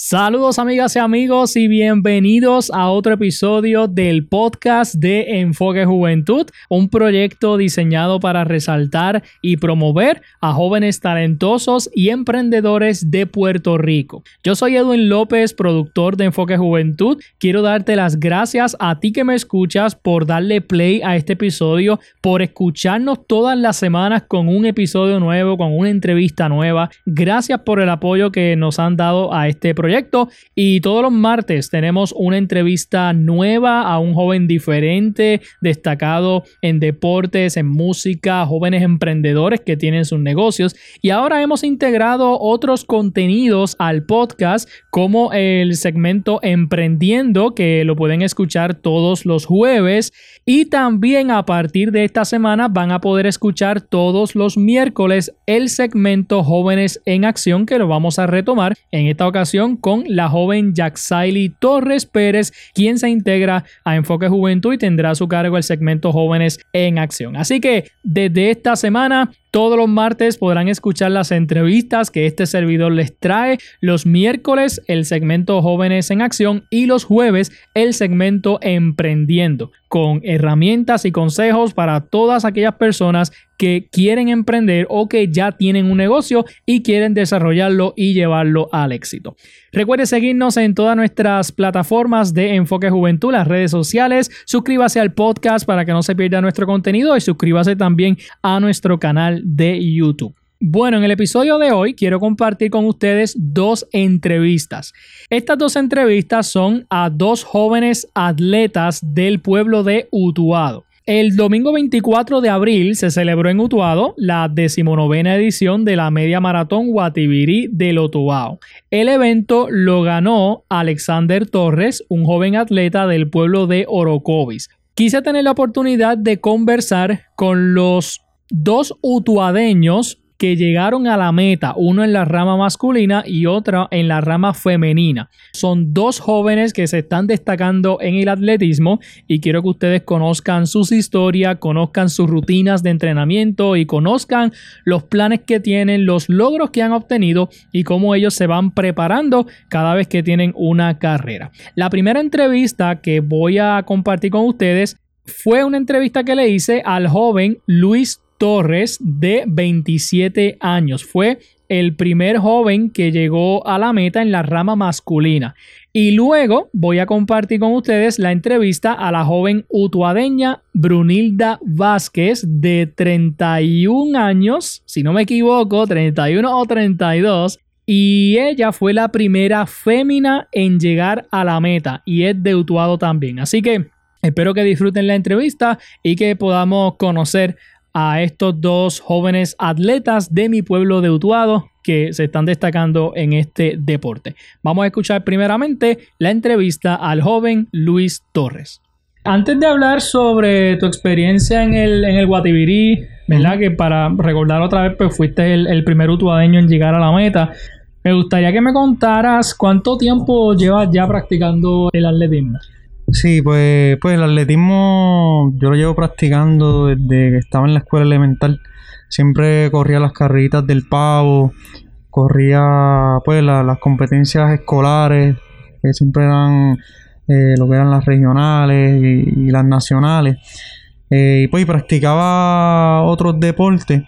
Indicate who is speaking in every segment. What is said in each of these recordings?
Speaker 1: Saludos amigas y amigos y bienvenidos a otro episodio del podcast de Enfoque Juventud, un proyecto diseñado para resaltar y promover a jóvenes talentosos y emprendedores de Puerto Rico. Yo soy Edwin López, productor de Enfoque Juventud. Quiero darte las gracias a ti que me escuchas por darle play a este episodio, por escucharnos todas las semanas con un episodio nuevo, con una entrevista nueva. Gracias por el apoyo que nos han dado a este proyecto y todos los martes tenemos una entrevista nueva a un joven diferente, destacado en deportes, en música, jóvenes emprendedores que tienen sus negocios. Y ahora hemos integrado otros contenidos al podcast como el segmento Emprendiendo que lo pueden escuchar todos los jueves y también a partir de esta semana van a poder escuchar todos los miércoles el segmento Jóvenes en Acción que lo vamos a retomar en esta ocasión con la joven Jaxaili Torres Pérez, quien se integra a Enfoque Juventud y tendrá a su cargo el segmento Jóvenes en Acción. Así que desde esta semana todos los martes podrán escuchar las entrevistas que este servidor les trae. Los miércoles el segmento Jóvenes en Acción y los jueves el segmento Emprendiendo, con herramientas y consejos para todas aquellas personas que quieren emprender o que ya tienen un negocio y quieren desarrollarlo y llevarlo al éxito. Recuerde seguirnos en todas nuestras plataformas de Enfoque Juventud, las redes sociales. Suscríbase al podcast para que no se pierda nuestro contenido y suscríbase también a nuestro canal de YouTube. Bueno, en el episodio de hoy quiero compartir con ustedes dos entrevistas. Estas dos entrevistas son a dos jóvenes atletas del pueblo de Utuado. El domingo 24 de abril se celebró en Utuado la decimonovena edición de la media maratón Guatibiri del Utuado. El evento lo ganó Alexander Torres, un joven atleta del pueblo de Orocovis. Quise tener la oportunidad de conversar con los dos utuadeños que llegaron a la meta, uno en la rama masculina y otro en la rama femenina. Son dos jóvenes que se están destacando en el atletismo y quiero que ustedes conozcan sus historias, conozcan sus rutinas de entrenamiento y conozcan los planes que tienen, los logros que han obtenido y cómo ellos se van preparando cada vez que tienen una carrera. La primera entrevista que voy a compartir con ustedes fue una entrevista que le hice al joven Luis Torres de 27 años. Fue el primer joven que llegó a la meta en la rama masculina. Y luego voy a compartir con ustedes la entrevista a la joven utuadeña Brunilda Vázquez de 31 años, si no me equivoco, 31 o 32. Y ella fue la primera fémina en llegar a la meta y es de Utuado también. Así que espero que disfruten la entrevista y que podamos conocer a estos dos jóvenes atletas de mi pueblo de Utuado que se están destacando en este deporte. Vamos a escuchar primeramente la entrevista al joven Luis Torres. Antes de hablar sobre tu experiencia en el, en el Guatibirí, ¿verdad? Que para recordar otra vez, pues fuiste el, el primer utuadeño en llegar a la meta. Me gustaría que me contaras cuánto tiempo llevas ya practicando el atletismo.
Speaker 2: Sí, pues, pues el atletismo yo lo llevo practicando desde que estaba en la escuela elemental. Siempre corría las carreritas del pavo, corría pues las competencias escolares, que siempre eran eh, lo que eran las regionales y, las nacionales. Eh, y pues practicaba otros deportes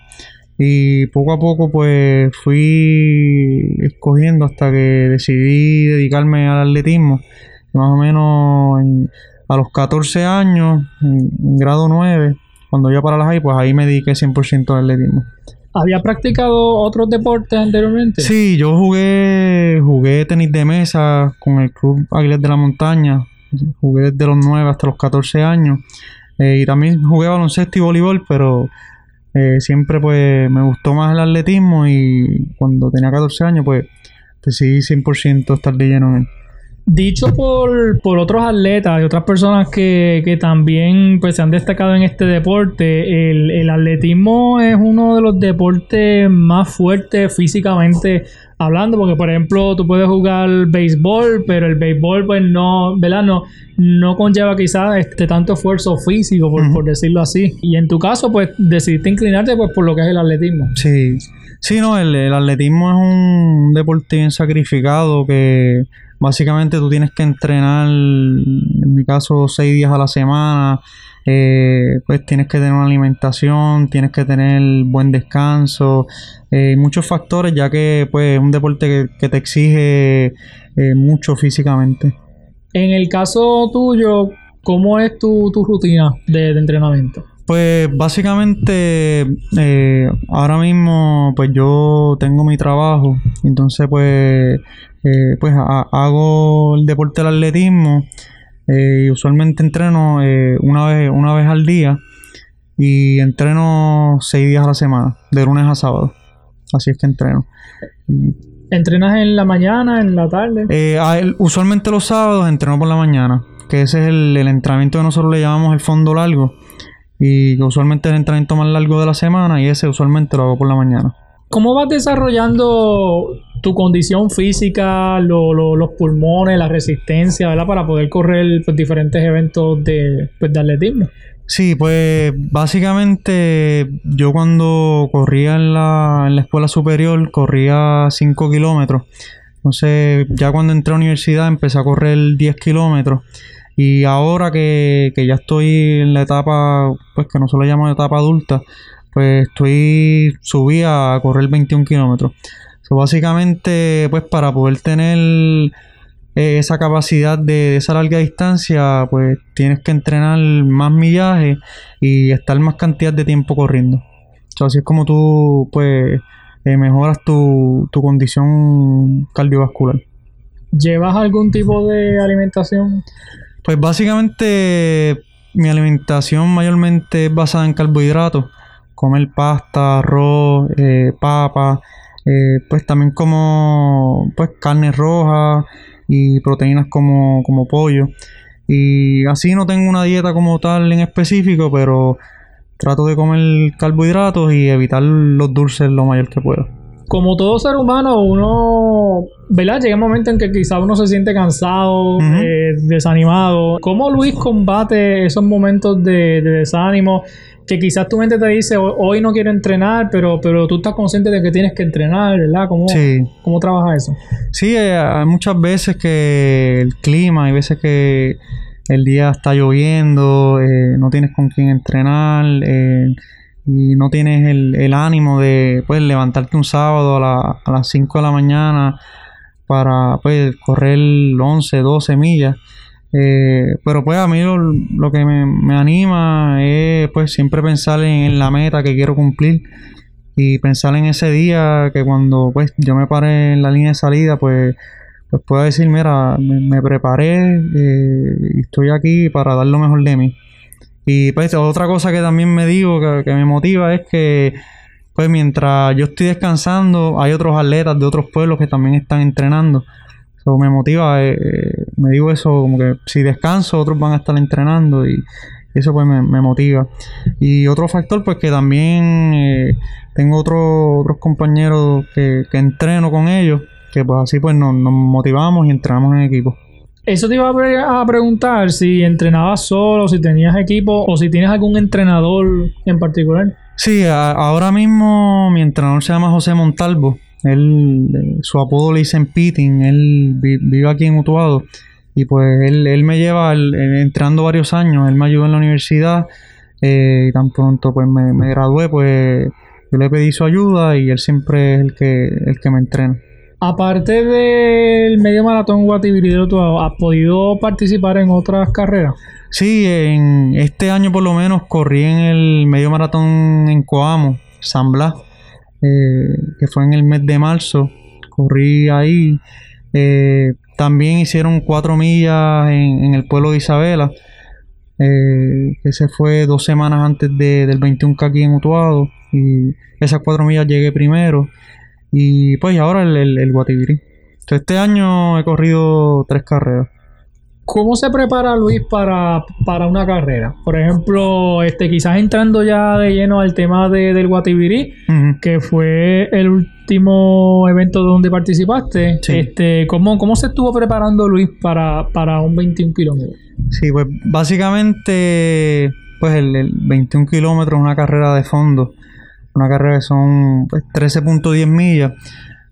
Speaker 2: y poco a poco pues fui escogiendo hasta que decidí dedicarme al atletismo más o menos a los 14 años, en, grado 9, cuando iba para las high, pues ahí me dediqué 100% al atletismo.
Speaker 1: ¿Había practicado otros deportes anteriormente?
Speaker 2: Sí, yo jugué, jugué tenis de mesa con el Club Águilas de la Montaña Jugué desde los 9 hasta los 14 años. Eh, y también jugué baloncesto y voleibol, pero eh, siempre pues me gustó más el atletismo y cuando tenía 14 años pues decidí 100% estar de lleno en él.
Speaker 1: Dicho por, por otros atletas y otras personas que, que también pues, se han destacado en este deporte, el, el atletismo es uno de los deportes más fuertes físicamente hablando, porque por ejemplo tú puedes jugar béisbol, pero el béisbol pues no, ¿verdad? No, no conlleva quizás este tanto esfuerzo físico, por, por decirlo así. Y en tu caso pues decidiste inclinarte pues por lo que es el atletismo.
Speaker 2: Sí, sí, no, el, el atletismo es un deporte bien sacrificado que básicamente tú tienes que entrenar, en mi caso, seis días a la semana. eh, pues tienes que tener una alimentación, tienes que tener buen descanso, eh, muchos factores, ya que pues es un deporte que, que te exige eh, mucho físicamente.
Speaker 1: En el caso tuyo, ¿cómo es tu, tu rutina de, de entrenamiento?
Speaker 2: Pues básicamente eh, ahora mismo pues yo tengo mi trabajo, entonces pues eh, pues ha- hago el deporte del atletismo eh, y usualmente entreno eh, una vez una vez al día y entreno seis días a la semana, de lunes a sábado, así es que entreno.
Speaker 1: ¿Entrenas en la mañana, en la tarde?
Speaker 2: eh, él- usualmente los sábados entreno por la mañana, que ese es el, el entrenamiento que nosotros le llamamos el fondo largo. Y que usualmente es el entrenamiento más largo de la semana y ese usualmente lo hago por la mañana.
Speaker 1: ¿Cómo vas desarrollando tu condición física, lo- lo- los pulmones, la resistencia, ¿verdad? Para poder correr pues, diferentes eventos de, pues, de atletismo.
Speaker 2: Sí, pues básicamente yo cuando corría en la, escuela superior corría 5 kilómetros. Entonces ya cuando entré a la universidad empecé a correr 10 kilómetros. Y ahora que, ya estoy en la etapa, pues que nosotros le llamamos etapa adulta, pues estoy subí a correr 21 kilómetros. So, básicamente, pues para poder tener eh, esa capacidad de, de esa larga distancia, pues tienes que entrenar más millaje y estar más cantidad de tiempo corriendo. So, así es como tú, pues, eh, mejoras tu, tu condición cardiovascular.
Speaker 1: ¿Llevas algún tipo de alimentación?
Speaker 2: Pues básicamente mi alimentación mayormente es basada en carbohidratos. Comer pasta, arroz, eh, papa, eh, pues también como pues carne roja y proteínas como, como pollo. Y así no tengo una dieta como tal en específico, pero trato de comer carbohidratos y evitar los dulces lo mayor que pueda.
Speaker 1: Como todo ser humano, uno, ¿verdad? Llega un momento en que quizá uno se siente cansado, eh, desanimado. ¿Cómo Luis combate esos momentos de, de desánimo? Que quizás tu mente te dice, "Ho- hoy no quiero entrenar, pero, pero tú estás consciente de que tienes que entrenar, ¿verdad? ¿Cómo,
Speaker 2: Sí.
Speaker 1: ¿cómo trabaja eso?
Speaker 2: Sí, eh, hay muchas veces que el clima, hay veces que el día está lloviendo, eh, no tienes con quién entrenar eh, y no tienes el, el ánimo de pues, levantarte un sábado a, la- a las 5 de la mañana para pues, correr 11, 12 millas. Eh, pero pues a mí lo, que me, me anima es pues siempre pensar en, en la meta que quiero cumplir y pensar en ese día que cuando pues yo me paré en la línea de salida pues pues puedo decir mira me, me preparé eh, y estoy aquí para dar lo mejor de mí y pues otra cosa que también me digo que, que me motiva es que pues mientras yo estoy descansando hay otros atletas de otros pueblos que también están entrenando eso me motiva eh, eh, me digo eso como que si descanso otros van a estar entrenando y eso pues me, me motiva y otro factor pues que también eh, tengo otro- otros compañeros que, que entreno con ellos, que pues así pues nos, nos motivamos y entrenamos en equipo.
Speaker 1: Eso te iba a, pre- a preguntar si entrenabas solo, si tenías equipo o si tienes algún entrenador en particular.
Speaker 2: Sí, a- ahora mismo mi entrenador se llama José Montalvo. Él, eh, su apodo le dicen Pitting, él vi- vive aquí en Utuado. Y pues él, él me lleva eh, entrenando varios años, él me ayudó en la universidad. eh, y tan pronto pues me, me gradué, pues yo le pedí su ayuda y él siempre es el que, el que me entrena.
Speaker 1: Aparte del medio maratón Guatibirido, ¿tú has podido participar en otras carreras?
Speaker 2: Sí, en este año por lo menos corrí en el medio maratón en Coamo, San Blas, eh, que fue en el mes de marzo. Corrí ahí Eh, también hicieron cuatro millas en, el pueblo de Isabela. Eh, ese fue dos semanas antes de- del 21K aquí en Utuado. Y esas cuatro millas llegué primero. Y pues ahora el, el. Entonces, este año he corrido tres carreras.
Speaker 1: ¿Cómo se prepara Luis para, para una carrera? Por ejemplo, este, quizás entrando ya de lleno al tema de- del Guatibirí, que fue el último evento donde participaste.
Speaker 2: Sí.
Speaker 1: Este, ¿cómo, ¿Cómo se estuvo preparando Luis para, para un 21 kilómetros?
Speaker 2: Sí, pues básicamente, pues el, el 21 kilómetros es una carrera de fondo. Una carrera que son pues, 13.10 millas.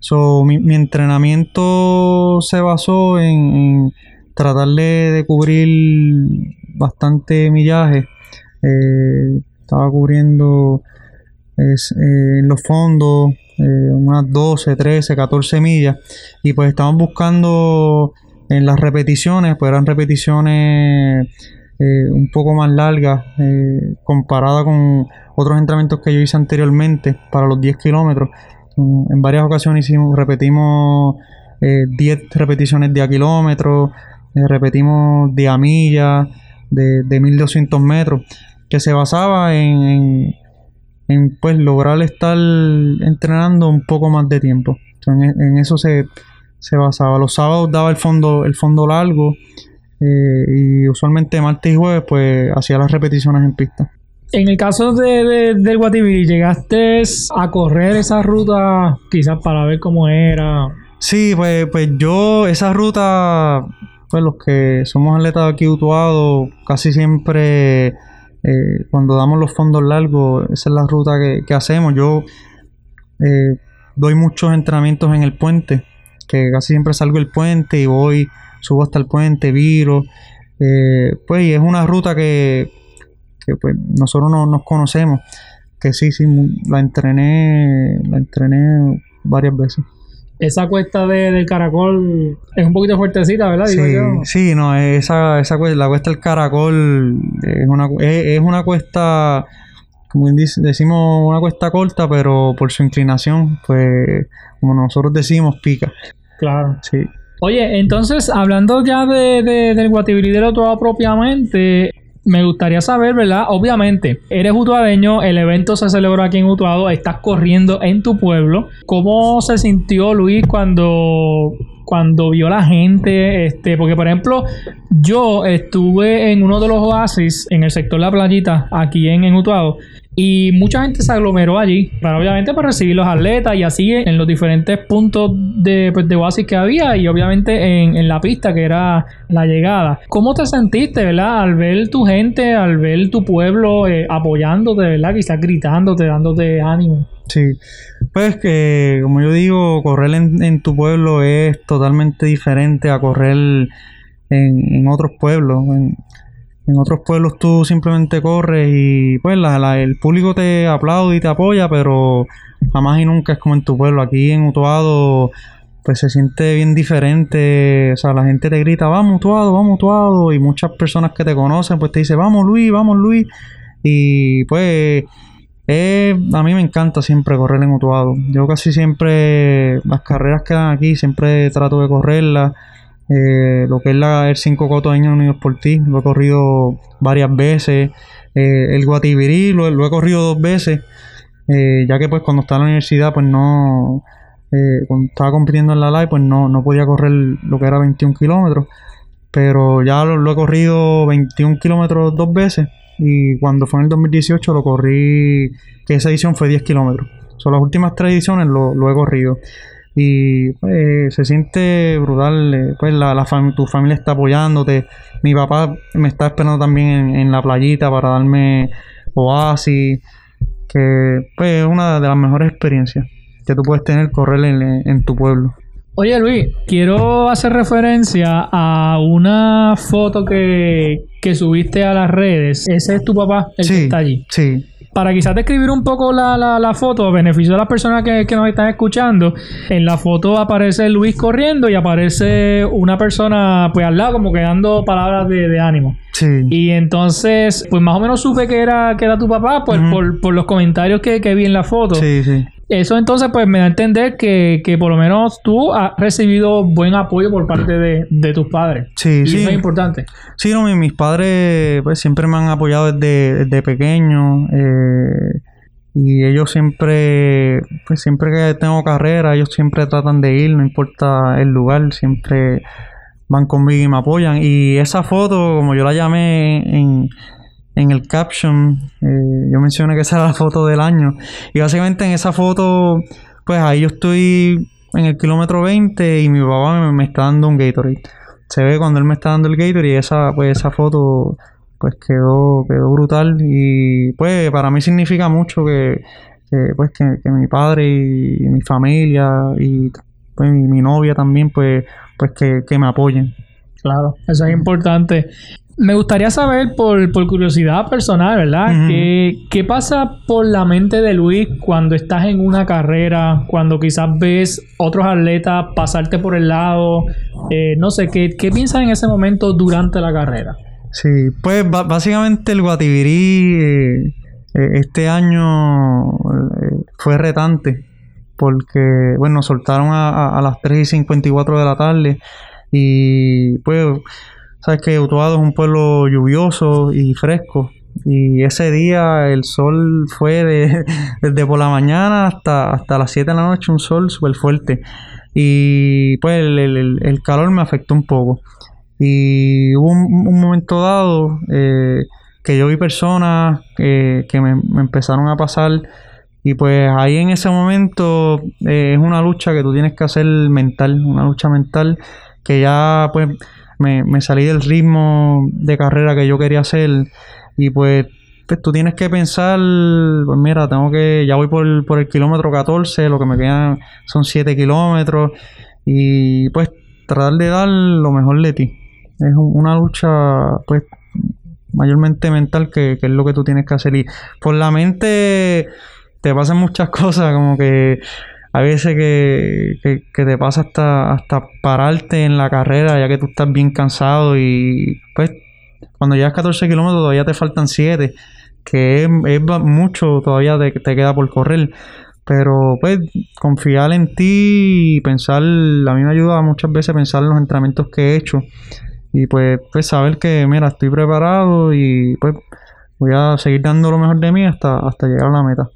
Speaker 2: So, mi, mi entrenamiento se basó en, en tratar de, cubrir bastante millaje. Eh, estaba cubriendo es, eh, en los fondos eh, unas 12, 13, 14 millas. Y pues estaban buscando en las repeticiones, pues eran repeticiones eh, un poco más largas comparada con otros entrenamientos que yo hice anteriormente para los 10 kilómetros. En varias ocasiones hicimos, repetimos eh, 10 repeticiones de a kilómetros, eh, repetimos de a milla, de, de 1200 metros, que se basaba en, en, en, pues lograr estar entrenando un poco más de tiempo. Entonces, en, en eso se, se basaba. Los sábados daba el fondo, el fondo largo eh, y usualmente martes y jueves pues hacía las repeticiones en pista.
Speaker 1: En el caso de, de- del Guatibiri, ¿llegaste a correr esa ruta quizás para ver cómo era?
Speaker 2: Sí, pues, pues yo esa ruta, pues los que somos atletas aquí Utuado, casi siempre eh, cuando damos los fondos largos, esa es la ruta que, que hacemos. Yo eh, doy muchos entrenamientos en el puente, que casi siempre salgo del puente y voy, subo hasta el puente, viro. eh, pues y es una ruta que, que pues nosotros no, nos conocemos, que sí, sí, la entrené, la entrené varias veces.
Speaker 1: Esa cuesta de- del caracol es un poquito fuertecita, ¿verdad? Digo
Speaker 2: Sí,
Speaker 1: yo.
Speaker 2: sí, no, esa, esa cuesta, la cuesta del caracol es una, es, es una cuesta, como decimos, una cuesta corta, pero por su inclinación, pues, como nosotros decimos, pica.
Speaker 1: Claro.
Speaker 2: Sí.
Speaker 1: Oye, entonces, hablando ya de, de- del Guatibiri del Utuado propiamente, me gustaría saber, ¿verdad? Obviamente, eres utuadeño, el evento se celebró aquí en Utuado, estás corriendo en tu pueblo. ¿Cómo se sintió Luis cuando, cuando vio la gente? Este, porque, por ejemplo, yo estuve en uno de los oasis en el sector La Playita, aquí en, en Utuado. Y mucha gente se aglomeró allí para obviamente para recibir los atletas y así en los diferentes puntos de, pues, de oasis que había y obviamente en, en la pista que era la llegada. ¿Cómo te sentiste, verdad? Al ver tu gente, al ver tu pueblo eh, apoyándote, ¿verdad? Quizás gritándote, dándote ánimo.
Speaker 2: Sí, pues que como yo digo, correr en, en tu pueblo es totalmente diferente a correr en, otros pueblos. En otros pueblos tú simplemente corres y pues la- la- el público te aplaude y te apoya, pero jamás y nunca es como en tu pueblo. Aquí en Utuado pues se siente bien diferente, o sea, la gente te grita, vamos Utuado, vamos Utuado, y muchas personas que te conocen pues te dicen, vamos Luis, vamos Luis, y pues a mí me encanta siempre correr en Utuado. Yo casi siempre, las carreras que dan aquí, siempre trato de correrlas. Eh, lo que es la, el 5 Cotoño Unidos por ti, lo he corrido varias veces. Eh, el Guatibirí lo, lo he corrido dos veces. eh, ya que pues cuando estaba en la universidad, pues no, eh, cuando estaba compitiendo en la live, pues no, no podía correr lo que era 21 kilómetros. Pero ya lo, lo he corrido 21 kilómetros dos veces. Y cuando fue en el 2018 lo corrí, que esa edición fue 10 kilómetros. Son las últimas tres ediciones lo, lo he corrido. Y pues, se siente brutal, eh, pues la, la fam- tu familia está apoyándote. Mi papá me está esperando también en, en la playita para darme oasis, que pues es una de las mejores experiencias que tú puedes tener correr en, en tu pueblo.
Speaker 1: Oye Luis, quiero hacer referencia a una foto que, que subiste a las redes. Ese es tu papá, el que está allí.
Speaker 2: sí,
Speaker 1: Para quizás describir un poco la, la, la foto, a beneficio de las personas que, que nos están escuchando, en la foto aparece Luis corriendo y aparece una persona pues al lado como que dando palabras de, de ánimo.
Speaker 2: sí.
Speaker 1: Y entonces, pues más o menos supe que era, que era tu papá pues, por, por los comentarios que, que vi en la foto.
Speaker 2: Sí, sí.
Speaker 1: Eso entonces pues me da a entender que, que por lo menos tú has recibido buen apoyo por parte de, de tus padres.
Speaker 2: Sí,
Speaker 1: y
Speaker 2: sí.
Speaker 1: eso es importante.
Speaker 2: Sí, no, mi- mis padres pues siempre me han apoyado desde, desde pequeño eh, y ellos siempre, pues siempre que tengo carrera, ellos siempre tratan de ir, no importa el lugar, siempre van conmigo y me apoyan. Y esa foto, como yo la llamé en, en el caption, eh, yo mencioné que esa era la foto del año. Y básicamente en esa foto, pues ahí yo estoy en el kilómetro 20 y mi papá me, está dando un Gatorade se ve cuando él me está dando el Gatorade y esa pues esa foto pues quedó quedó brutal y pues para mí significa mucho que, pues que mi padre y, mi familia y pues mi, mi novia también pues pues que, que me apoyen
Speaker 1: Claro, eso es importante. Me gustaría saber, por, por curiosidad personal, ¿verdad? ¿Qué, qué pasa por la mente de Luis cuando estás en una carrera, cuando quizás ves otros atletas pasarte por el lado? Eh, no sé, ¿qué, ¿qué piensas en ese momento durante la carrera?
Speaker 2: Sí, pues básicamente el Guativirí eh, eh, este año eh, fue retante porque, bueno, soltaron a, a- a las 3 y 54 de la tarde y pues, sabes que Utuado es un pueblo lluvioso y fresco. Y ese día el sol fue de, desde por la mañana hasta, hasta las 7 de la noche, un sol súper fuerte y pues el- el- calor me afectó un poco. Y hubo un, momento dado eh, que yo vi personas eh, que me, me empezaron a pasar. Y pues ahí en ese momento eh, es una lucha que tú tienes que hacer mental, una lucha mental que ya pues me, me salí del ritmo de carrera que yo quería hacer y pues, pues, tú tienes que pensar, pues mira, tengo que, ya voy por por el kilómetro 14, lo que me quedan son 7 kilómetros y pues tratar de dar lo mejor de ti. Es un- una lucha, pues, mayormente mental que, que es lo que tú tienes que hacer. Y por la mente te pasan muchas cosas, como que a veces que, que, te pasa hasta, hasta pararte en la carrera, ya que tú estás bien cansado y pues cuando llegas 14 kilómetros todavía te faltan 7, que es, mucho todavía te, te queda por correr. Pero pues confiar en ti y pensar, a mí me ayuda muchas veces pensar en los entrenamientos que he hecho y pues, pues saber que mira, estoy preparado y pues voy a seguir dando lo mejor de mí hasta, hasta llegar a la meta.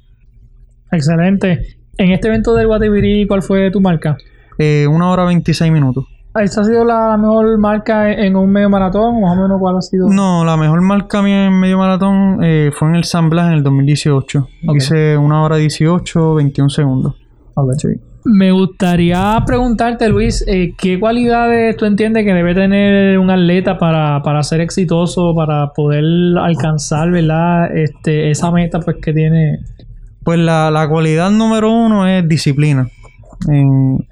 Speaker 1: Excelente. En este evento del Guativirí, ¿cuál fue tu marca?
Speaker 2: Eh, una hora 26 minutos.
Speaker 1: ¿Esta ha sido la mejor marca en un medio maratón? Más o menos, ¿cuál ha sido?
Speaker 2: No, la mejor marca mía en medio maratón eh, fue en el San Blas en el 2018.
Speaker 1: Ok.
Speaker 2: Hice una hora 18, 21 segundos. Sí.
Speaker 1: Me gustaría preguntarte, Luis, eh, ¿qué cualidades tú entiendes que debe tener un atleta para, para ser exitoso, para poder alcanzar, ¿verdad? Este, esa meta pues que tiene.
Speaker 2: Pues la, la cualidad número uno es disciplina. En,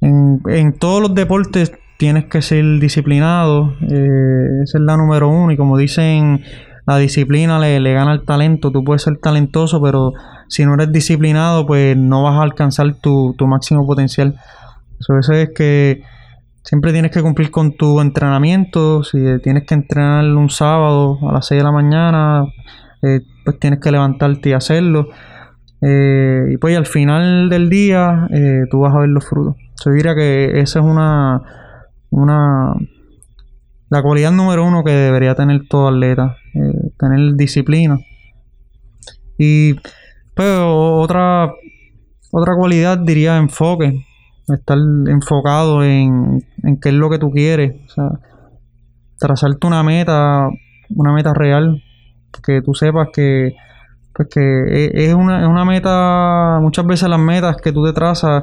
Speaker 2: en, en todos los deportes tienes que ser disciplinado. eh, esa es la número uno. Y como dicen, la disciplina le, le gana al talento. Tú puedes ser talentoso, pero si no eres disciplinado, pues no vas a alcanzar tu, tu máximo potencial. So, eso es que siempre tienes que cumplir con tu entrenamiento. Si tienes que entrenar un sábado a las 6 de la mañana, eh, pues tienes que levantarte y hacerlo. Eh, y pues al final del día eh, tú vas a ver los frutos. Yo diría que esa es una, una la cualidad número uno que debería tener todo atleta, eh, tener disciplina. Y pues o- otra otra cualidad diría enfoque, estar enfocado en, en qué es lo que tú quieres, o sea, trazarte una meta, una meta real, que tú sepas que pues que e- es una, es una meta, muchas veces las metas que tú te trazas,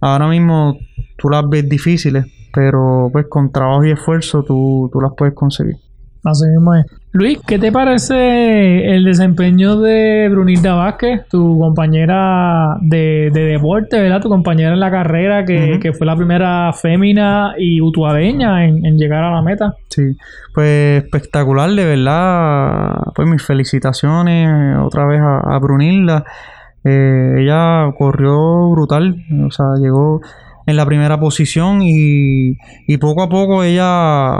Speaker 2: ahora mismo tú las ves difíciles, pero pues con trabajo y esfuerzo tú, tú las puedes conseguir.
Speaker 1: Así mismo es. Luis, ¿qué te parece el desempeño de Brunilda Vázquez, tu compañera de, de deporte, ¿verdad? Tu compañera en la carrera, que, que fue la primera fémina y utuadeña en, en llegar a la meta.
Speaker 2: Sí, pues espectacular, de verdad. Pues mis felicitaciones otra vez a, a Brunilda. Eh, ella corrió brutal, o sea, llegó en la primera posición y, y poco a poco ella,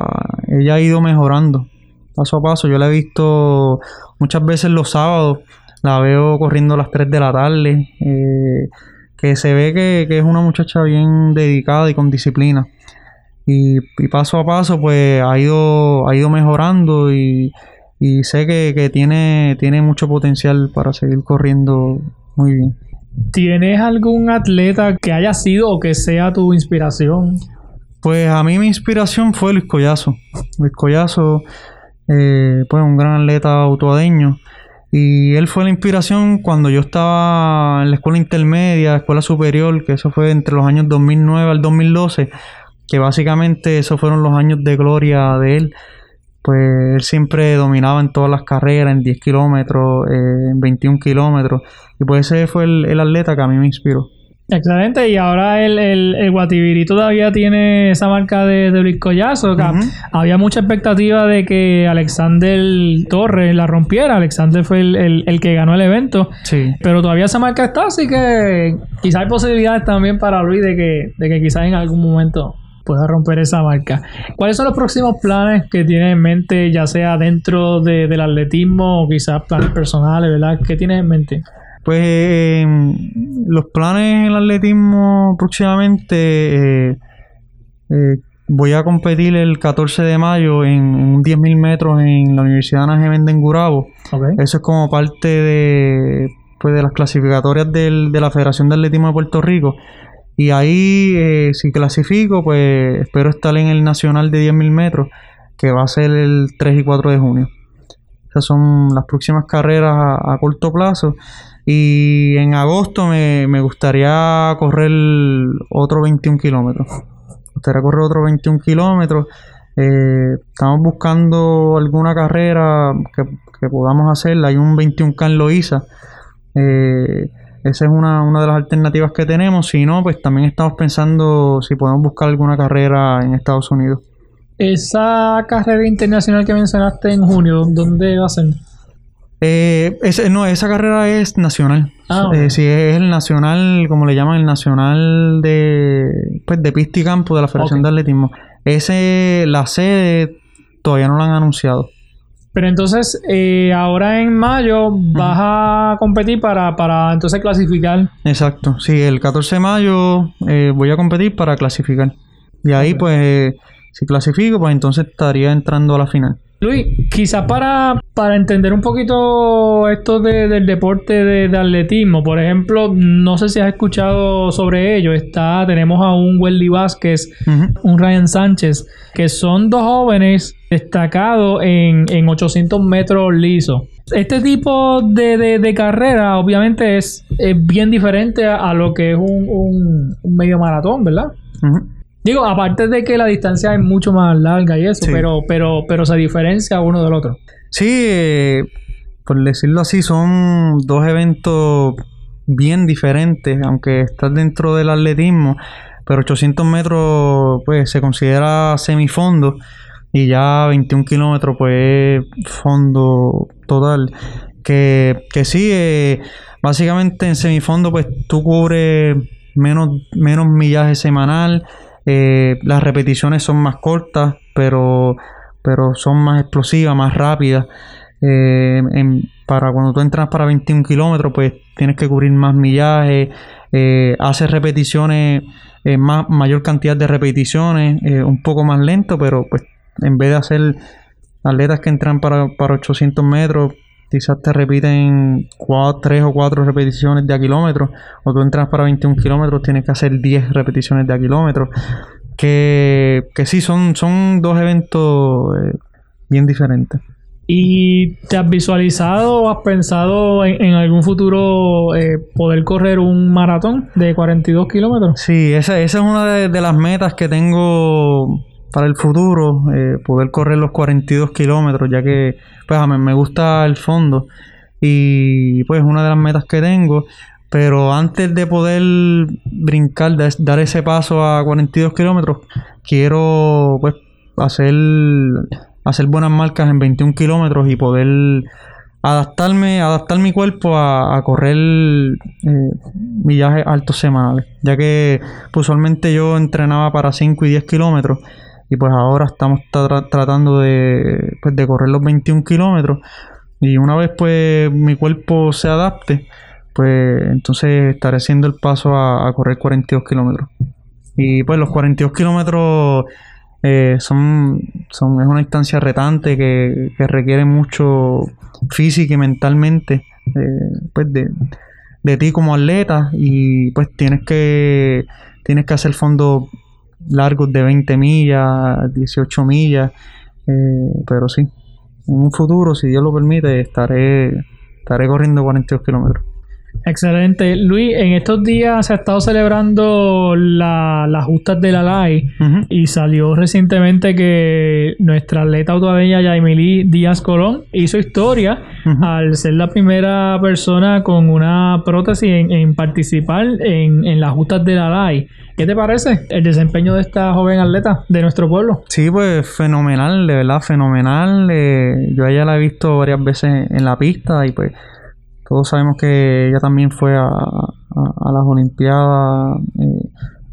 Speaker 2: ella ha ido mejorando, paso a paso. Yo la he visto muchas veces los sábados la veo corriendo a las 3 de la tarde, eh, que se ve que, que es una muchacha bien dedicada y con disciplina. Y, y paso a paso pues ha ido, ha ido mejorando y, y sé que, que tiene, tiene mucho potencial para seguir corriendo muy bien.
Speaker 1: ¿Tienes algún atleta que haya sido o que sea tu inspiración?
Speaker 2: Pues a mí mi inspiración fue Luis Collazo. Luis Collazo, eh, pues un gran atleta autoadeño. Y él fue la inspiración cuando yo estaba en la escuela intermedia, escuela superior, que eso fue entre los años 2009 al 2012, que básicamente esos fueron los años de gloria de él. Pues él siempre dominaba en todas las carreras, en 10 kilómetros, eh, en 21 kilómetros. Y pues ese fue el, el atleta que a mí me inspiró.
Speaker 1: Excelente, y ahora el, el, el Guatibiri todavía tiene esa marca de, de Luis Collazo. que
Speaker 2: Ujú.
Speaker 1: Había mucha expectativa de que Alexander Torres la rompiera. Alexander fue el, el- el que ganó el evento.
Speaker 2: Sí.
Speaker 1: Pero todavía esa marca está, así que quizás hay posibilidades también para Luis de que, de que quizás en algún momento pueda romper esa marca. ¿Cuáles son los próximos planes que tiene en mente, ya sea dentro de- del atletismo o quizás planes personales, ¿verdad? ¿Qué tienes en mente?
Speaker 2: Pues eh, los planes en el atletismo próximamente eh, eh, voy a competir el 14 de mayo en, en un 10.000 metros en la Universidad Ana Geméndez en Gurabo.
Speaker 1: Ok.
Speaker 2: Eso es como parte de, pues, de las clasificatorias del- de la Federación de Atletismo de Puerto Rico. Y ahí, eh, si clasifico, pues espero estar en el Nacional de 10.000 metros, que va a ser el 3 y 4 de junio. Esas son las próximas carreras a, a corto plazo. Y en agosto me, me gustaría correr otro 21 kilómetros. Me gustaría correr otro 21 kilómetros. Eh, estamos buscando alguna carrera que, que podamos hacer. Hay un 21K en Loíza. Eh, esa es una, una de las alternativas que tenemos. Si no, pues también estamos pensando si podemos buscar alguna carrera en Estados Unidos.
Speaker 1: Esa carrera internacional que mencionaste en junio, ¿dónde va a ser?
Speaker 2: Eh, ese- no, esa carrera es nacional.
Speaker 1: Ah.
Speaker 2: Eh, sí, es el nacional, como le llaman, el nacional de, pues, de pista y campo de la Federación de Atletismo. Ese, la sede todavía no la han anunciado.
Speaker 1: Pero entonces, eh, ahora en mayo vas a competir para, para entonces clasificar.
Speaker 2: Exacto, sí, el 14 de mayo eh, voy a competir para clasificar. Y ahí, pues, eh, si clasifico, pues entonces estaría entrando a la final.
Speaker 1: Luis, quizás para, para entender un poquito esto de- del deporte de, de atletismo, por ejemplo, no sé si has escuchado sobre ello. Está, tenemos a un Weldy Vázquez, un Ryan Sánchez, que son dos jóvenes destacados en, en 800 metros lisos. Este tipo de, de- de carrera obviamente es, es bien diferente a, a lo que es un, un- un medio maratón, ¿verdad? Digo, aparte de que la distancia es mucho más larga y eso,
Speaker 2: Sí.
Speaker 1: pero, pero, pero se diferencia uno del otro.
Speaker 2: Sí, eh, por decirlo así, son dos eventos bien diferentes, aunque estás dentro del atletismo, pero 800 metros pues se considera semifondo y ya 21 kilómetros pues es fondo total. Que, que sí, eh, básicamente en semifondo pues tú cubres menos, menos millaje semanal, eh, las repeticiones son más cortas, pero pero son más explosivas, más rápidas. Eh, para cuando tú entras para 21 kilómetros, pues tienes que cubrir más millaje, eh, haces repeticiones, eh, más, mayor cantidad de repeticiones, un poco más lento, pero pues en vez de hacer atletas que entran para, para 800 metros, quizás te repiten 3 o 4 repeticiones de a kilómetros, o tú entras para 21 kilómetros, tienes que hacer 10 repeticiones de a kilómetros. Que, que sí, son, son dos eventos eh, bien diferentes.
Speaker 1: ¿Y te has visualizado o has pensado en, en algún futuro eh, poder correr un maratón de 42 kilómetros?
Speaker 2: Sí, esa, esa es una de, de las metas que tengo para el futuro, eh, poder correr los 42 kilómetros, ya que pues a mí me gusta el fondo y pues una de las metas que tengo. Pero antes de poder brincar, dar ese paso a 42 kilómetros, quiero pues hacer, hacer buenas marcas en 21 kilómetros y poder adaptarme, adaptar mi cuerpo a, a correr eh, millajes altos semanales, ya que pues, usualmente yo entrenaba para 5 y 10 kilómetros y pues ahora estamos tra- tratando de, pues, de correr los 21 kilómetros Y una vez pues mi cuerpo se adapte, pues entonces estaré haciendo el paso a, a correr 42 kilómetros. Y pues los 42 kilómetros eh, son, son, es una instancia retante que, que requiere mucho física y mentalmente eh, pues de, de ti como atleta y pues tienes que tienes que hacer fondos largos de 20 millas, 18 millas, eh, pero sí, en un futuro, si Dios lo permite, estaré, estaré corriendo 42 kilómetros.
Speaker 1: Excelente. Luis, en estos días se ha estado celebrando la- las justas de la LAI y salió recientemente que nuestra atleta autoadeña Yaimili Díaz Colón hizo historia al ser la primera persona con una prótesis en, en participar en, en las justas de la LAI. ¿Qué te parece el desempeño de esta joven atleta de nuestro pueblo?
Speaker 2: Sí, pues fenomenal, de verdad, fenomenal. Eh, yo a ella la he visto varias veces en la pista y pues todos sabemos que ella también fue a, las Olimpiadas eh,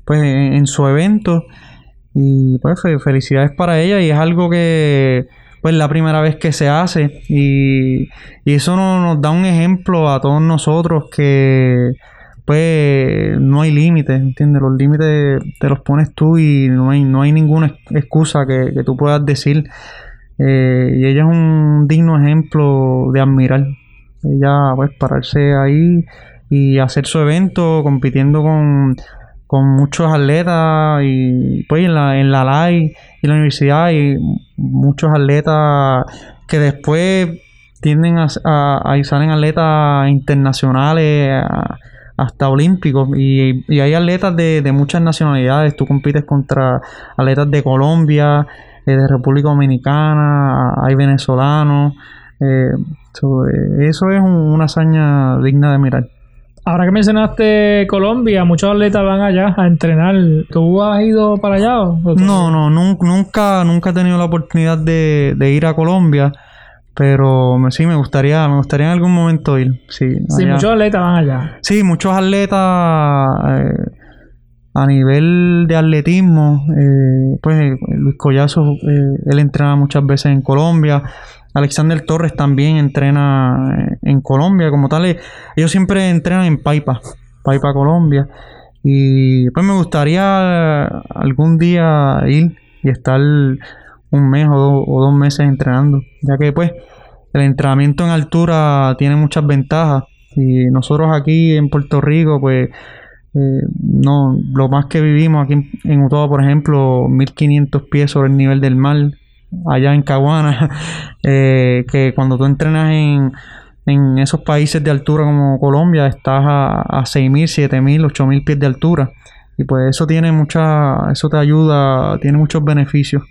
Speaker 2: pues en, su evento y pues fe- felicidades para ella y es algo que pues la primera vez que se hace y, y eso no- nos da un ejemplo a todos nosotros que pues no hay límites, ¿entiendes? Los límites te los pones tú y no hay, no hay ninguna ex- excusa que, que tú puedas decir. Eh, y ella es un digno ejemplo de admirar. Ella, pues, pararse ahí y hacer su evento compitiendo con, con muchos atletas y pues en la, en la LAI y la universidad hay muchos atletas que después tienden a, a, a- salen atletas internacionales hasta olímpicos. Y, y hay atletas de, de muchas nacionalidades. Tú compites contra atletas de Colombia eh, de República Dominicana hay venezolanos eh, so, eh, eso es un- una hazaña digna de mirar
Speaker 1: Ahora que mencionaste Colombia, muchos atletas van allá a entrenar. ¿Tú has ido para allá? o-
Speaker 2: No, no, nun- nunca, nunca he tenido la oportunidad de, de ir a Colombia, pero sí me gustaría, me gustaría en algún momento ir. Sí,
Speaker 1: Sí,
Speaker 2: allá.
Speaker 1: muchos atletas van allá.
Speaker 2: Sí, muchos atletas eh, a nivel de atletismo, eh, pues eh, Luis Collazo, eh, él entrena muchas veces en Colombia. Alexander Torres también entrena eh, en Colombia, como tal. eh, Ellos siempre entrenan en Paipa, Paipa, Colombia. Y pues me gustaría algún día ir y estar un mes o, do- o dos meses entrenando, ya que pues el entrenamiento en altura tiene muchas ventajas y nosotros aquí en Puerto Rico pues eh, no lo más que vivimos aquí en, en Utoa por ejemplo 1500 pies sobre el nivel del mar allá en Caguana eh, que cuando tú entrenas en, en esos países de altura como Colombia estás a, a 6000, 7000, 8000 pies de altura. Y pues eso tiene mucha eso te ayuda tiene muchos beneficios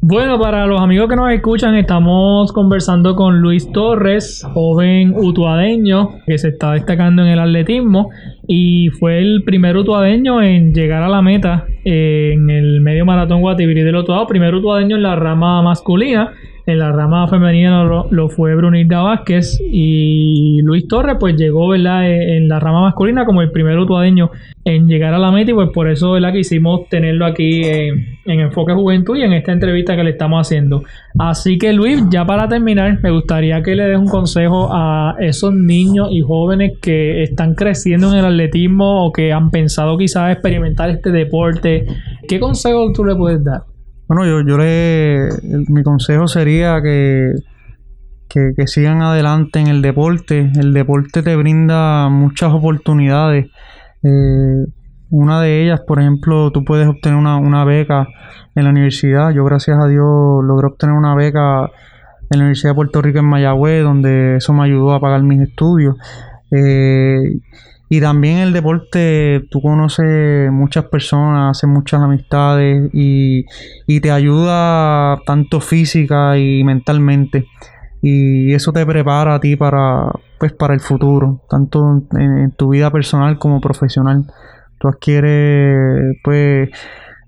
Speaker 1: Bueno, para los amigos que nos escuchan, estamos conversando con Luis Torres, joven utuadeño que se está destacando en el atletismo y fue el primer utuadeño en llegar a la meta eh, en el medio maratón Guatibiri del Utuado, primer utuadeño en la rama masculina. En la rama femenina lo, fue Brunilda Vázquez y Luis Torres pues llegó. Eh, en la rama masculina como el primer utuadeño en llegar a la meta y pues por eso ¿verdad? quisimos tenerlo aquí en, en Enfoque Juventud y en esta entrevista que le estamos haciendo. Así que Luis, ya para terminar, me gustaría que le des un consejo a esos niños y jóvenes que están creciendo en el atletismo o que han pensado quizás experimentar este deporte. ¿Qué consejo tú le puedes dar?
Speaker 2: Bueno, yo, yo le. mi consejo sería que, que, que sigan adelante en el deporte. El deporte te brinda muchas oportunidades. Eh, una de ellas, por ejemplo, tú puedes obtener una, una beca en la universidad. Yo, gracias a Dios, logré obtener una beca en la Universidad de Puerto Rico en Mayagüez, donde eso me ayudó a pagar mis estudios. Eh, y también el deporte, tú conoces muchas personas, haces muchas amistades y, y te ayuda tanto física y mentalmente. Y eso te prepara a ti para, pues, para el futuro, tanto en, tu vida personal como profesional. Tú adquieres pues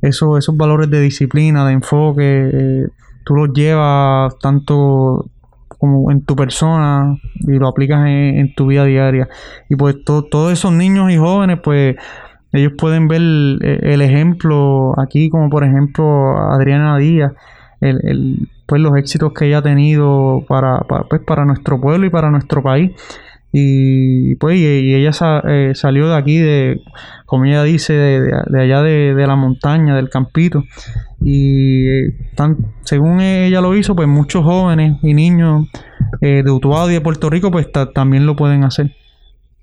Speaker 2: eso, esos valores de disciplina, de enfoque, eh, tú los llevas tanto como en tu persona y lo aplicas en, tu vida diaria. Y pues to- todos esos niños y jóvenes, pues ellos pueden ver el, el ejemplo aquí, como por ejemplo Adriana Díaz. el, el, pues los éxitos que ella ha tenido para, para, pues, para nuestro pueblo y para nuestro país. Y pues y, ella eh, salió de aquí, de, como ella dice, de, de- allá de, de la montaña, del campito. Y eh, tan- según ella lo hizo, pues muchos jóvenes y niños eh, de Utuado y de Puerto Rico, pues ta- también lo pueden hacer.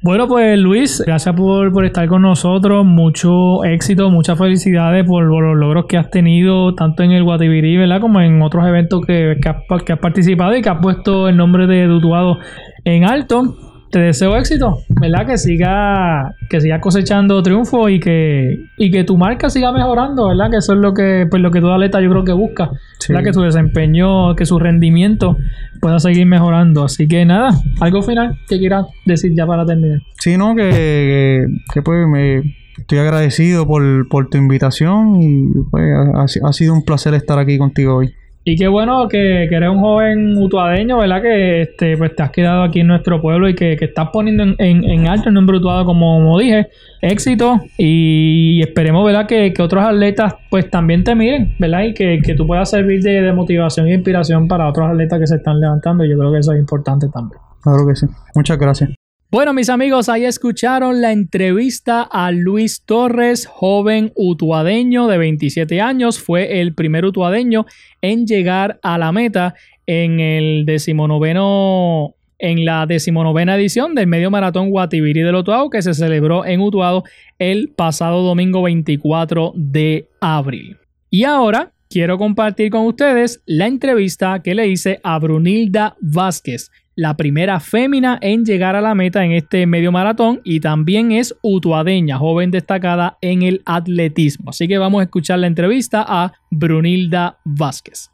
Speaker 1: Bueno, pues Luis, gracias por, por estar con nosotros. Mucho éxito, muchas felicidades por, los logros que has tenido, tanto en el Guatibirí, ¿verdad? Como en otros eventos que, que has, que has participado y que has puesto el nombre de Dutuado en alto. Te deseo éxito, ¿verdad? Que siga, que siga cosechando triunfo y que, y que tu marca siga mejorando, ¿verdad? Que eso es lo que, pues lo que todo atleta yo creo que busca,
Speaker 2: Sí.
Speaker 1: ¿verdad? Que su desempeño, que su rendimiento pueda seguir mejorando. Así que nada, algo final que quieras decir ya para terminar.
Speaker 2: Sí, no, que, que, que, pues me estoy agradecido por, por tu invitación y pues ha, ha sido un placer estar aquí contigo hoy.
Speaker 1: Y qué bueno que, eres un joven utuadeño, ¿verdad? Que este, pues te has quedado aquí en nuestro pueblo y que, que estás poniendo en, en- en alto el nombre Utuado, como, dije. Éxito y esperemos, ¿verdad? Que, que otros atletas pues también te miren, ¿verdad? Y que, que tú puedas servir de, de motivación e inspiración para otros atletas que se están levantando. Yo creo que eso es importante también.
Speaker 2: Claro que sí. Muchas gracias.
Speaker 1: Bueno, mis amigos, ahí escucharon la entrevista a Luis Torres, joven utuadeño de 27 años. Fue el primer utuadeño en llegar a la meta en el decimonoveno en la decimonovena edición del medio maratón Guatibiri del Utuado que se celebró en Utuado el pasado domingo 24 de abril. Y ahora quiero compartir con ustedes la entrevista que le hice a Brunilda Vázquez, la primera fémina en llegar a la meta en este medio maratón y también es utuadeña, joven destacada en el atletismo. Así que vamos a escuchar la entrevista a Brunilda Vázquez.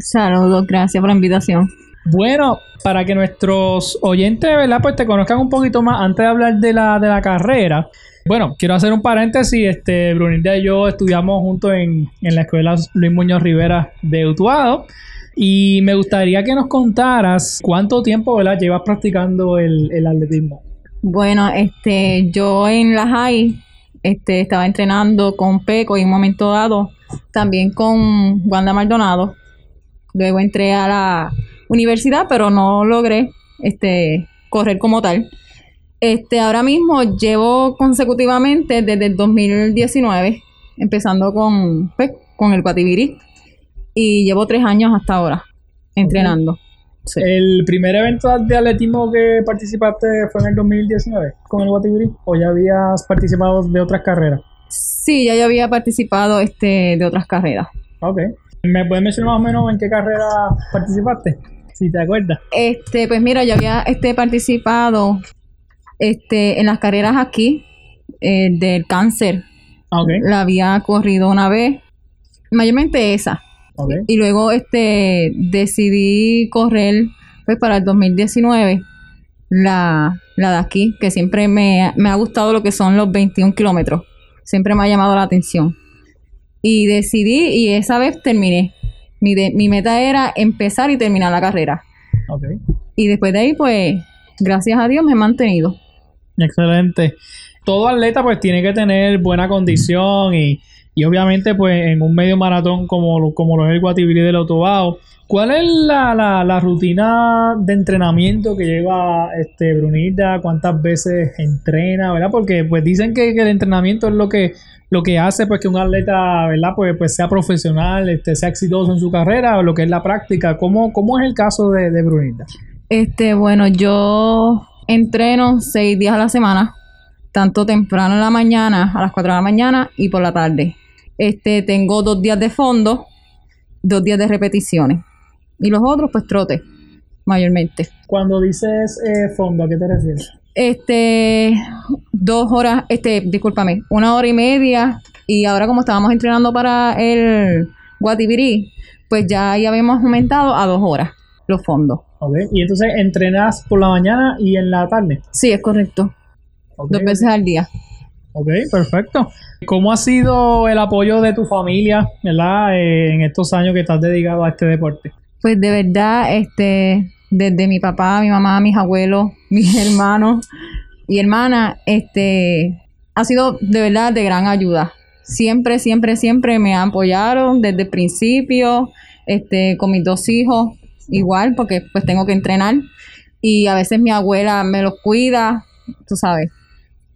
Speaker 3: Saludos, gracias por la invitación.
Speaker 1: Bueno, para que nuestros oyentes, ¿verdad? Pues te conozcan un poquito más antes de hablar de la, de la carrera. Bueno, quiero hacer un paréntesis. Este, Brunilda y yo estudiamos juntos en, en la escuela Luis Muñoz Rivera de Utuado. Y me gustaría que nos contaras cuánto tiempo. Llevas practicando el, el atletismo.
Speaker 3: Bueno, este, yo en la high este, estaba entrenando con Peco y en un momento dado también con Wanda Maldonado. Luego entré a la universidad, pero no logré este, correr como tal. Este, ahora mismo llevo consecutivamente desde el 2019, empezando con, pues, con el Guatibirí. Y llevo tres años hasta ahora entrenando. Sí.
Speaker 1: ¿El primer evento de atletismo que participaste fue en el 2019 con el Guatibiri? ¿O ya habías participado de otras carreras?
Speaker 3: Sí, ya yo había participado este, de otras carreras.
Speaker 1: Ok. ¿Me puedes mencionar más o menos en qué carrera participaste? Si te acuerdas.
Speaker 3: Este, pues mira, yo había este, participado este, en las carreras aquí eh, del cáncer.
Speaker 1: Ah, Ok.
Speaker 3: La había corrido una vez, mayormente esa. Y luego este, decidí correr pues, para el 2019 la, la de aquí, que siempre me, me ha gustado lo que son los 21 kilómetros. Siempre me ha llamado la atención. Y decidí y esa vez terminé. Mi, de- mi meta era empezar y terminar la carrera. Y después de ahí, pues, gracias a Dios me he mantenido.
Speaker 1: Excelente. Todo atleta pues tiene que tener buena condición y, y obviamente pues en un medio maratón como, lo- como lo es el Guatibiri del Autobao. ¿Cuál es la, la, rutina de entrenamiento que lleva este Brunilda? ¿Cuántas veces entrena? ¿Verdad? Porque pues dicen que, el entrenamiento es lo que, lo que hace pues que un atleta, ¿verdad? Pues, pues sea profesional, este, sea exitoso en su carrera o lo que es la práctica. ¿Cómo, cómo es el caso de, de Brunilda?
Speaker 3: Este, bueno, yo entreno seis días a la semana, tanto temprano en la mañana, a las 4 de la mañana, y por la tarde. Este, tengo dos días de fondo, dos días de repeticiones. Y los otros, pues trote, mayormente.
Speaker 1: Cuando dices eh, fondo, ¿a qué te refieres?
Speaker 3: Este, dos horas, este, discúlpame, una hora y media. Y ahora como estábamos entrenando para el Guatibirí, pues ya ahí habíamos aumentado a dos horas los fondos.
Speaker 1: Ok, y entonces entrenas por la mañana y en la tarde.
Speaker 3: Sí, es correcto. Dos veces al día.
Speaker 1: Ok, perfecto. ¿Cómo ha sido el apoyo de tu familia, verdad, eh, en estos años que estás dedicado a este deporte?
Speaker 3: Pues de verdad, este, desde mi papá, mi mamá, mis abuelos, mis hermanos y hermanas, este, ha sido de verdad de gran ayuda. Siempre, siempre, siempre me apoyaron desde el principio. este, con mis dos hijos, igual, porque pues tengo que entrenar. Y a veces mi abuela me los cuida, tú sabes.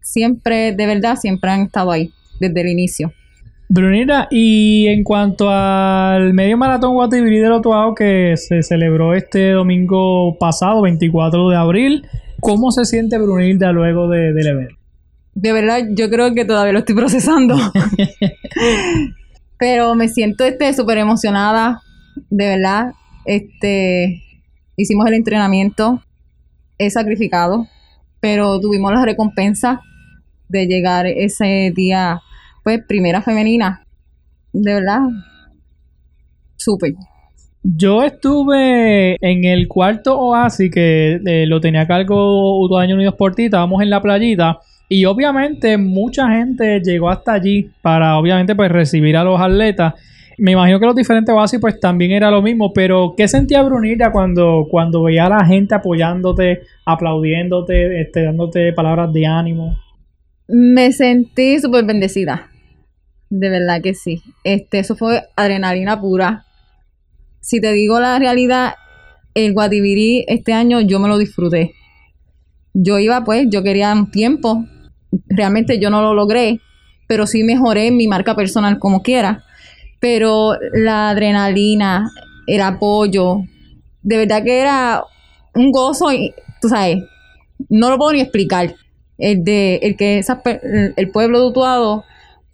Speaker 3: Siempre, de verdad, siempre han estado ahí, desde el inicio.
Speaker 1: Brunita, y en cuanto al medio maratón Guatibiri del Otuao que se celebró este domingo pasado, 24 de abril, ¿cómo se siente Brunilda luego de- del evento?
Speaker 3: De verdad, yo creo que todavía lo estoy procesando. Pero me siento este súper emocionada, de verdad. Este, hicimos el entrenamiento, he sacrificado, pero tuvimos la recompensa de llegar ese día, pues, primera femenina. De verdad, súper.
Speaker 1: Yo estuve en el cuarto oasis que eh, lo tenía a cargo Utuadeños Unidos por ti, estábamos en la playita y obviamente mucha gente llegó hasta allí para obviamente pues recibir a los atletas. Me imagino que los diferentes oasis pues también era lo mismo, pero ¿qué sentía Brunita cuando, cuando veía a la gente apoyándote, aplaudiéndote, este, dándote palabras de ánimo?
Speaker 3: Me sentí súper bendecida. De verdad que sí. Este, eso fue adrenalina pura. Si te digo la realidad, el Guatibirí este año yo me lo disfruté. Yo iba, pues, yo quería un tiempo. Realmente yo no lo logré, pero sí mejoré mi marca personal como quiera. Pero la adrenalina, el apoyo, de verdad que era un gozo, y, tú sabes, no lo puedo ni explicar. El de el que el- pueblo de Utuado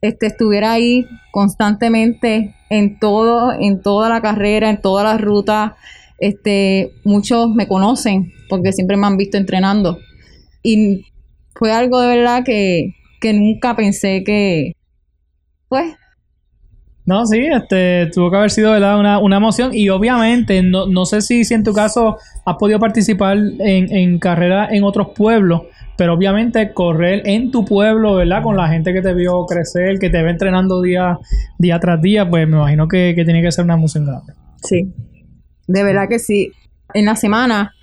Speaker 3: este, estuviera ahí constantemente en todo, en toda la carrera, en toda la ruta. Este, muchos me conocen porque siempre me han visto entrenando. Y fue algo de verdad que, que nunca pensé que, pues,
Speaker 1: No, sí, este, tuvo que haber sido ¿verdad? Una, una emoción y obviamente, no, no sé si, si en tu caso has podido participar en, en carreras en otros pueblos, pero obviamente correr en tu pueblo, ¿verdad? Con la gente que te vio crecer, que te ve entrenando día, día tras día, pues me imagino que, que tiene que ser una emoción grande.
Speaker 3: Sí. De verdad que sí. En la semana,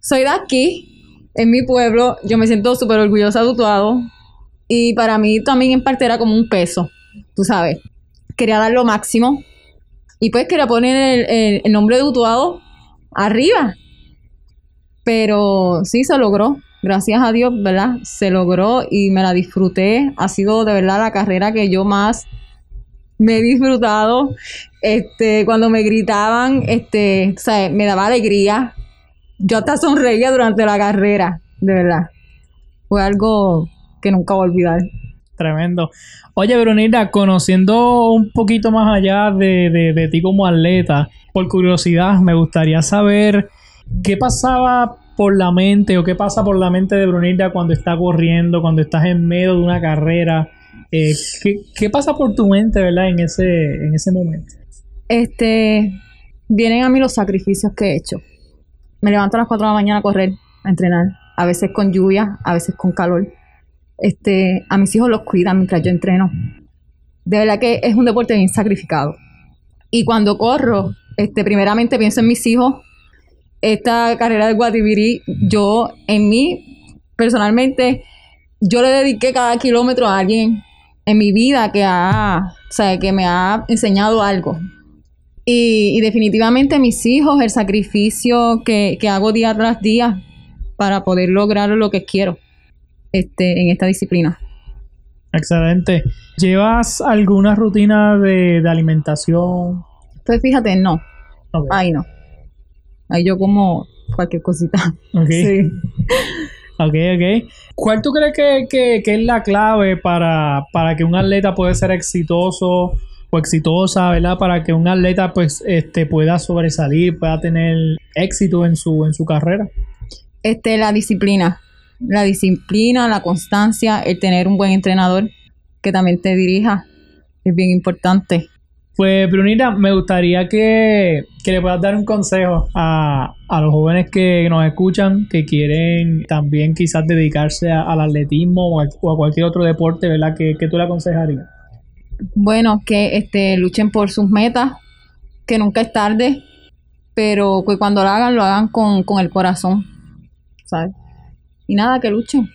Speaker 3: soy de aquí, en mi pueblo, yo me siento súper orgullosa de Utuado. Y para mí también en parte era como un peso, tú sabes. Quería dar lo máximo. Y pues quería poner el, el- el nombre de Utuado arriba. Pero sí se logró. Gracias a Dios, ¿verdad? Se logró y me la disfruté. Ha sido de verdad la carrera que yo más me he disfrutado. Este, cuando me gritaban, este, o sea, me daba alegría. Yo hasta sonreía durante la carrera, de verdad. Fue algo que nunca voy a olvidar.
Speaker 1: Tremendo. Oye, Brunita, conociendo un poquito más allá de, de- de ti como atleta, por curiosidad, me gustaría saber qué pasaba por la mente o qué pasa por la mente de Brunita cuando está corriendo, cuando estás en medio de una carrera. Eh, ¿qué, qué pasa por tu mente, verdad, en ese, en ese momento?
Speaker 3: Este, vienen a mí los sacrificios que he hecho. Me levanto a las 4 de la mañana a correr, a entrenar, a veces con lluvia, a veces con calor. Este, a mis hijos los cuidan mientras yo entreno. De verdad que es un deporte bien sacrificado. Y cuando corro, este, primeramente pienso en mis hijos. Esta carrera de Guatibirí, yo en mí, personalmente, yo le dediqué cada kilómetro a alguien en mi vida que ha, o sea, que me ha enseñado algo. Y, y definitivamente mis hijos, el sacrificio que, que hago día tras día para poder lograr lo que quiero este, en esta disciplina.
Speaker 1: Excelente. ¿Llevas alguna rutina de, de alimentación?
Speaker 3: Pues fíjate, no,
Speaker 1: Ok,
Speaker 3: ahí no. Ahí yo como cualquier cosita.
Speaker 1: ok.
Speaker 3: Sí.
Speaker 1: Ok, ok. ¿Cuál tú crees que, que- que es la clave para, para que un atleta pueda ser exitoso o exitosa, ¿verdad? Para que un atleta pues este pueda sobresalir, pueda tener éxito en su, en su carrera.
Speaker 3: Este, la disciplina. La disciplina, la constancia, el tener un buen entrenador que también te dirija es bien importante.
Speaker 1: Pues Brunita, me gustaría que, que le puedas dar un consejo a, a los jóvenes que nos escuchan, que quieren también quizás dedicarse al atletismo o a, o a cualquier otro deporte, ¿verdad? ¿Qué, qué tú le aconsejarías?
Speaker 3: Bueno, que este, luchen por sus metas, que nunca es tarde, pero que cuando lo hagan, lo hagan con, con el corazón, ¿sabes? Y nada, que luchen,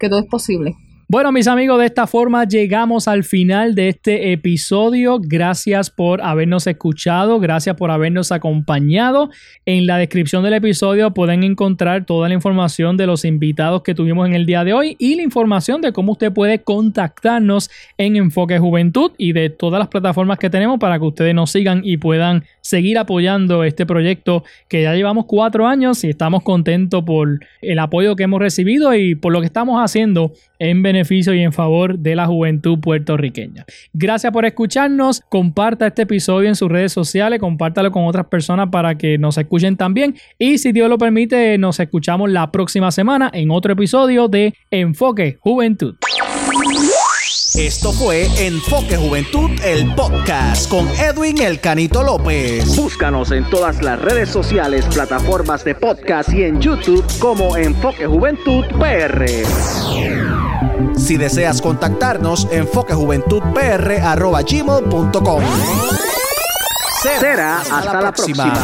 Speaker 3: que todo es posible.
Speaker 1: Bueno, mis amigos, de esta forma llegamos al final de este episodio. Gracias por habernos escuchado, gracias por habernos acompañado. En la descripción del episodio pueden encontrar toda la información de los invitados que tuvimos en el día de hoy y la información de cómo usted puede contactarnos en Enfoque Juventud y de todas las plataformas que tenemos para que ustedes nos sigan y puedan seguir apoyando este proyecto que ya llevamos cuatro años y estamos contentos por el apoyo que hemos recibido y por lo que estamos haciendo en beneficio y en favor de la juventud puertorriqueña. Gracias por escucharnos. Comparta este episodio en sus redes sociales, compártalo con otras personas para que nos escuchen también. Y si Dios lo permite, nos escuchamos la próxima semana en otro episodio de Enfoque Juventud.
Speaker 4: Esto fue Enfoque Juventud, el podcast con Edwin El Canito López. Búscanos en todas las redes sociales, plataformas de podcast y en YouTube como Enfoque Juventud PR. Si deseas contactarnos, enfoquejuventudpr.gmail.com Será hasta, la próxima.